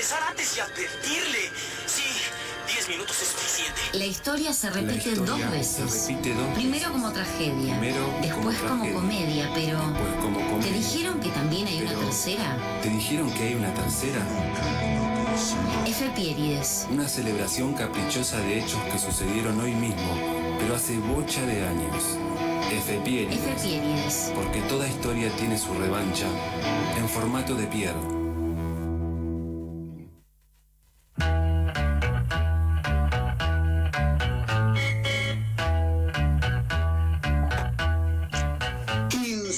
regresar antes y advertirle. Sí, 10 minutos es suficiente. La historia se repite historia dos se veces. repite dos Primero como tragedia, Primero después como como, tragedia, comedia, pero después como comedia. ¿te dijeron que también hay una Pero- tercera? ¿Te dijeron que hay una tercera? F. Pierides. Una celebración caprichosa de hechos que sucedieron hoy mismo, pero hace bocha de años. F. F. Pierides. Pierides. Porque toda historia tiene su revancha en formato de Pierre.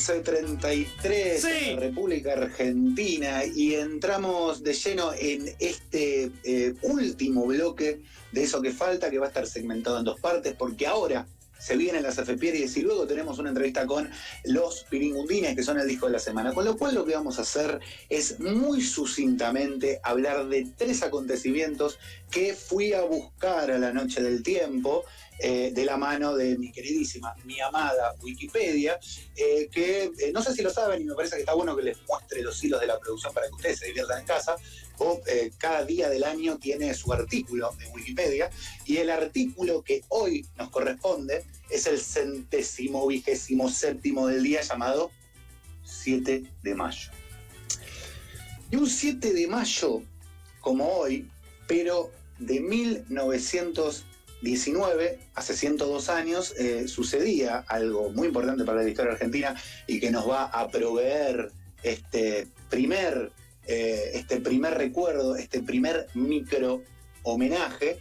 ...1533, Sí. República Argentina, y entramos de lleno en este eh, último bloque de eso que falta, que va a estar segmentado en dos partes, porque ahora se vienen las efemérides y luego tenemos una entrevista con los Piringundines, que son el disco de la semana. Con lo cual lo que vamos a hacer es muy sucintamente hablar de tres acontecimientos que fui a buscar a la noche del tiempo, eh, de la mano de mi queridísima, mi amada Wikipedia, eh, que eh, no sé si lo saben y me parece que está bueno que les muestre los hilos de la producción para que ustedes se diviertan en casa. Cada día del año tiene su artículo en Wikipedia y el artículo que hoy nos corresponde es el centésimo vigésimo séptimo del día llamado 7 de mayo. Y un 7 de mayo como hoy, pero de 1919, hace 102 años, eh, sucedía algo muy importante para la historia argentina y que nos va a proveer este primer, eh, este primer recuerdo, este primer micro homenaje.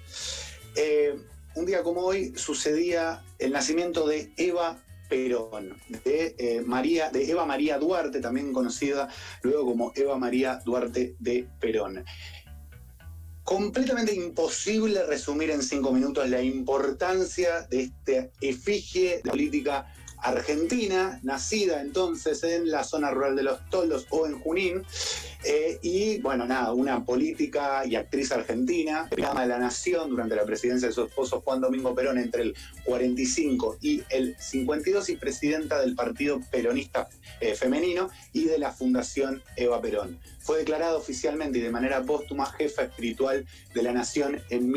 Eh, un día como hoy sucedía el nacimiento de Eva Perón, de, María, de Eva María Duarte, también conocida luego como Eva María Duarte de Perón. Completamente imposible resumir en cinco minutos la importancia de este efigie de la política argentina, nacida entonces en la zona rural de los Toldos o en Junín, eh, y bueno, nada, una política y actriz argentina, dama de la nación durante la presidencia de su esposo Juan Domingo Perón entre el 45 y el 52 y presidenta del Partido Peronista eh, Femenino y de la Fundación Eva Perón. Fue declarada oficialmente y de manera póstuma jefa espiritual de la nación en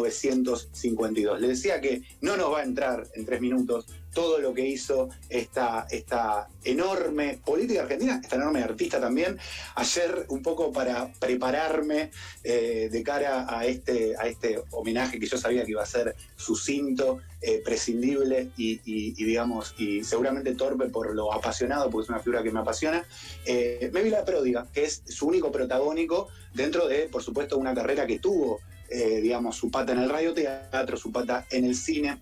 1952. Le decía que no nos va a entrar en tres minutos todo lo que hizo esta, esta enorme política argentina, esta enorme artista también. Ayer, un poco para prepararme eh, de cara a este, a este homenaje que yo sabía que iba a ser sucinto, eh, prescindible y, digamos, y seguramente torpe por lo apasionado, porque es una figura que me apasiona, eh, me vi La Pródiga, que es su único protagónico dentro de, por supuesto, una carrera que tuvo, eh, digamos, su pata en el radioteatro, su pata en el cine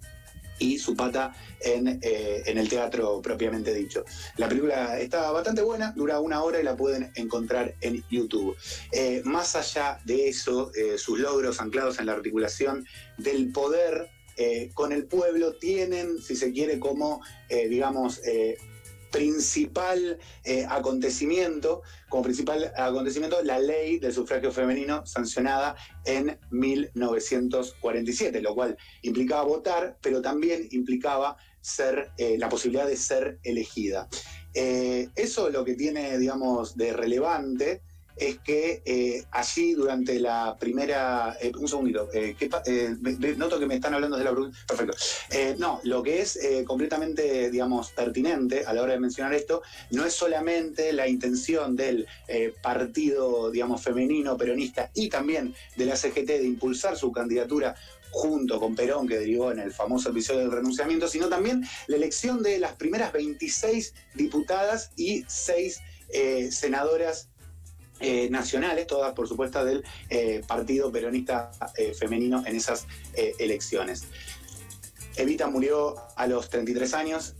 y su pata en, eh, en el teatro propiamente dicho. La película está bastante buena, dura una hora y la pueden encontrar en YouTube. Eh, más allá de eso, sus logros anclados en la articulación del poder con el pueblo tienen, si se quiere, como, digamos, principal eh, acontecimiento, como principal acontecimiento, la ley del sufragio femenino sancionada en 1947, lo cual implicaba votar, pero también implicaba ser eh, la posibilidad de ser elegida. Eh, eso lo que tiene, digamos, de relevante es que eh, allí durante la primera... eh, un segundito, eh, ¿qué pa- eh, noto que me están hablando de la... Perfecto. No, lo que es completamente, digamos, pertinente a la hora de mencionar esto, no es solamente la intención del partido, digamos, femenino peronista y también de la CGT de impulsar su candidatura junto con Perón, que derivó en el famoso episodio del renunciamiento, sino también la elección de las primeras 26 diputadas y 6 eh, senadoras eh, nacionales, todas por supuesto del eh, Partido Peronista eh, Femenino en esas elecciones. Evita murió a los 33 años,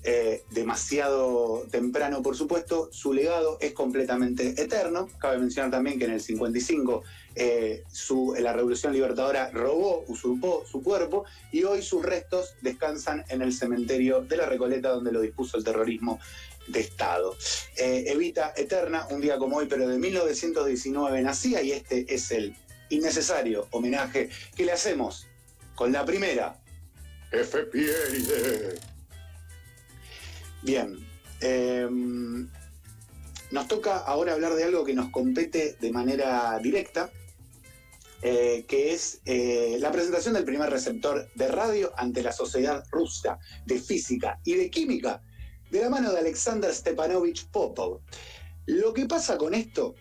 demasiado temprano por supuesto, su legado es completamente eterno, cabe mencionar también que en el 55 eh, su- la Revolución Libertadora robó, usurpó su cuerpo y hoy sus restos descansan en el cementerio de la Recoleta donde lo dispuso el terrorismo de Estado. Eh, Evita Eterna, un día como hoy, pero de 1919 nacía y este es el innecesario homenaje que le hacemos con la primera. F. Bien. eh, nos toca ahora hablar de algo que nos compete de manera directa, eh, que es eh, la presentación del primer receptor de radio ante la Sociedad Rusa de Física y de Química, de la mano de Alexander Stepanovich Popov. Lo que pasa con esto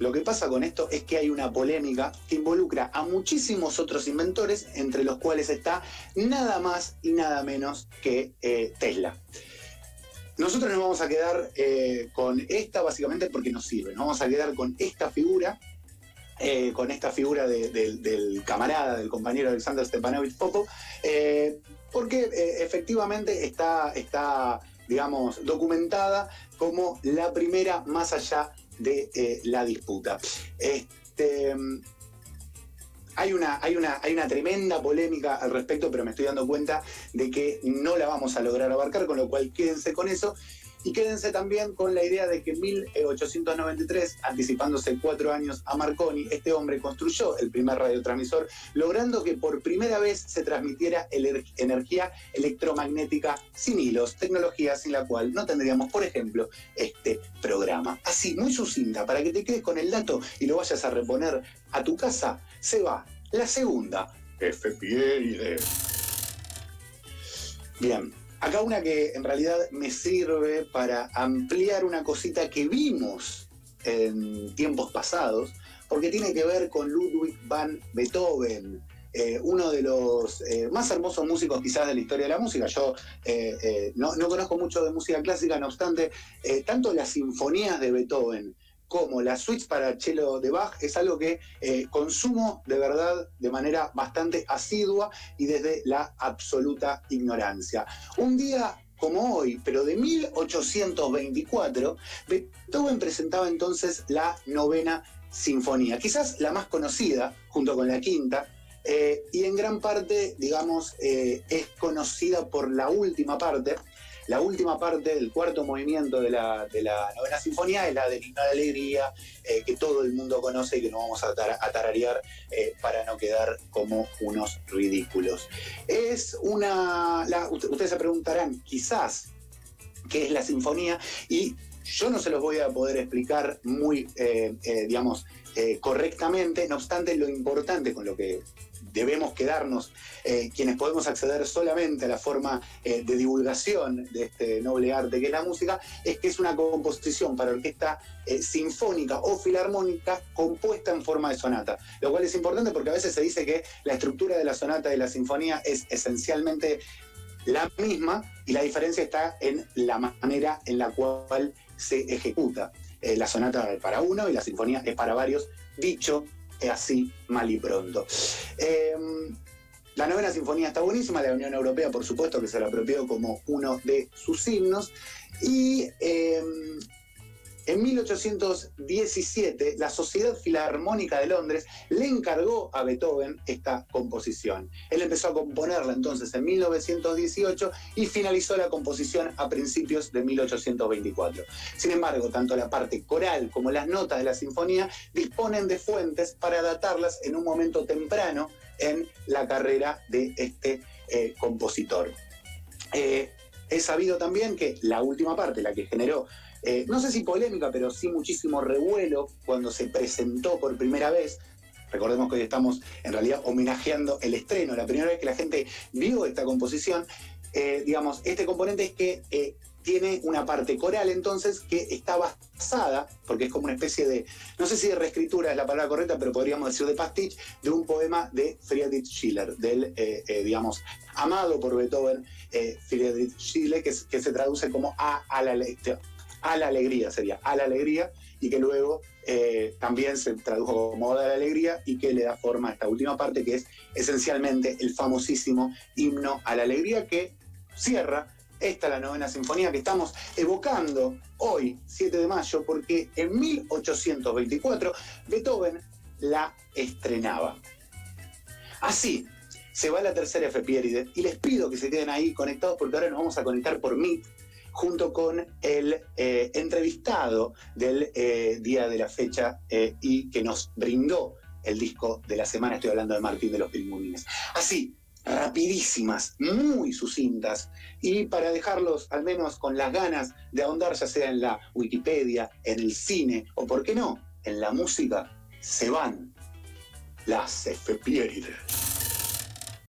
lo que pasa con esto es que hay una polémica que involucra a muchísimos otros inventores, entre los cuales está nada más y nada menos que eh, Tesla. Nosotros nos vamos a quedar eh, con esta básicamente porque nos sirve. Nos vamos a quedar con esta figura, eh, con esta figura del camarada, del compañero Alexander Stepanovich Popo, porque efectivamente está, está, digamos, documentada como la primera más allá de eh, la disputa. Este, hay una, hay, una, hay una tremenda polémica al respecto, pero me estoy dando cuenta de que no la vamos a lograr abarcar, con lo cual quédense con eso. Y quédense también con la idea de que en 1893, anticipándose cuatro años a Marconi, este hombre construyó el primer radiotransmisor, logrando que por primera vez se transmitiera energía electromagnética sin hilos, tecnología sin la cual no tendríamos, por ejemplo, este programa. Así, muy sucinta, para que te quedes con el dato y lo vayas a reponer a tu casa, se va la segunda FPI Bien, Acá una que en realidad me sirve para ampliar una cosita que vimos en tiempos pasados, porque tiene que ver con Ludwig van Beethoven, eh, uno de los eh, más hermosos músicos quizás de la historia de la música. Yo eh, no, no, conozco mucho de música clásica, no obstante, tanto las sinfonías de Beethoven como la suite para cello de Bach es algo que eh, consumo de verdad de manera bastante asidua y desde la absoluta ignorancia. Un día como hoy, pero de 1824, Beethoven presentaba entonces la novena sinfonía, quizás la más conocida, junto con la quinta, eh, y en gran parte, digamos, eh, es conocida por la última parte, la última parte del cuarto movimiento de la, novena sinfonía es la del himno de alegría, eh, que todo el mundo conoce y que no vamos a, tararear eh, para no quedar como unos ridículos. Es una. ustedes se preguntarán, quizás, qué es la sinfonía, y yo no se los voy a poder explicar muy, eh, digamos, correctamente, no obstante, lo importante con lo que debemos quedarnos, eh, quienes podemos acceder solamente a la forma eh, de divulgación de este noble arte que es la música, es que es una composición para orquesta eh, sinfónica o filarmónica compuesta en forma de sonata, lo cual es importante porque a veces se dice que la estructura de la sonata y la sinfonía es esencialmente la misma y la diferencia está en la manera en la cual se ejecuta. la sonata es para uno y la sinfonía es para varios, dicho así mal y pronto. Em, la novena sinfonía está buenísima, la Unión Europea por supuesto que se la apropió como uno de sus himnos y em, en 1817, la Sociedad Filarmónica de Londres le encargó a Beethoven esta composición. Él empezó a componerla entonces en 1918 y finalizó la composición a principios de 1824. Sin embargo, tanto la parte coral como las notas de la sinfonía disponen de fuentes para datarlas en un momento temprano en la carrera de este eh, compositor. Eh, he sabido también que la última parte, la que generó eh, no sé si polémica, pero sí muchísimo revuelo cuando se presentó por primera vez. Recordemos que hoy estamos en realidad homenajeando el estreno, la primera vez que la gente vio esta composición. Eh, digamos, este componente es que eh, tiene una parte coral entonces que está basada, porque es como una especie de, no sé si de reescritura es la palabra correcta, pero podríamos decir de pastiche, de un poema de Friedrich Schiller, del, digamos, amado por Beethoven, Friedrich Schiller, que, se traduce como a, a la lectura a la alegría, sería a la alegría, y que luego eh, también se tradujo como Oda a la alegría y que le da forma a esta última parte, que es esencialmente el famosísimo himno a la alegría que cierra esta la novena sinfonía que estamos evocando hoy, 7 de mayo, porque en 1824 Beethoven la estrenaba. Así, se va la tercera efeméride y les pido que se queden ahí conectados porque ahora nos vamos a conectar por Meet junto con el eh, entrevistado del eh, día de la fecha eh, y que nos brindó el disco de la semana. Estoy hablando de Martín de los Pingüines. Así, rapidísimas, muy sucintas, y para dejarlos al menos con las ganas de ahondar, ya sea en la Wikipedia, en el cine o, por qué no, en la música, se van las efemérides.